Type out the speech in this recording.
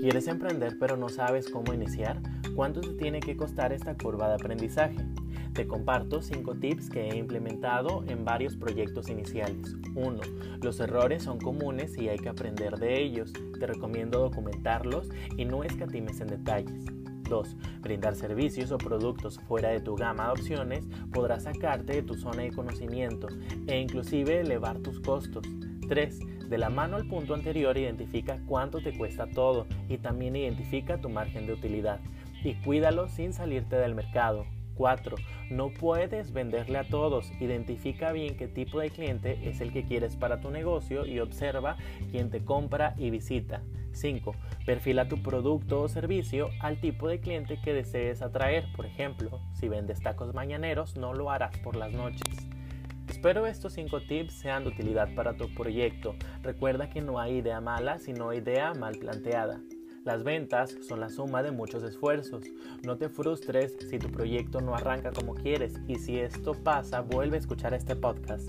¿Quieres emprender pero no sabes cómo iniciar? ¿Cuánto te tiene que costar esta curva de aprendizaje? Te comparto 5 tips que he implementado en varios proyectos iniciales. 1. Los errores son comunes y hay que aprender de ellos. Te recomiendo documentarlos y no escatimes en detalles. 2. Brindar servicios o productos fuera de tu gama de opciones podrá sacarte de tu zona de conocimiento e inclusive elevar tus costos. 3. De la mano al punto anterior identifica cuánto te cuesta todo y también identifica tu margen de utilidad y cuídalo sin salirte del mercado. 4. No puedes venderle a todos. Identifica bien qué tipo de cliente es el que quieres para tu negocio y observa quién te compra y visita. 5. Perfila tu producto o servicio al tipo de cliente que desees atraer. Por ejemplo, si vendes tacos mañaneros, no lo harás por las noches. Espero estos 5 tips sean de utilidad para tu proyecto. Recuerda que no hay idea mala, sino idea mal planteada. Las ventas son la suma de muchos esfuerzos. No te frustres si tu proyecto no arranca como quieres y si esto pasa, vuelve a escuchar este podcast.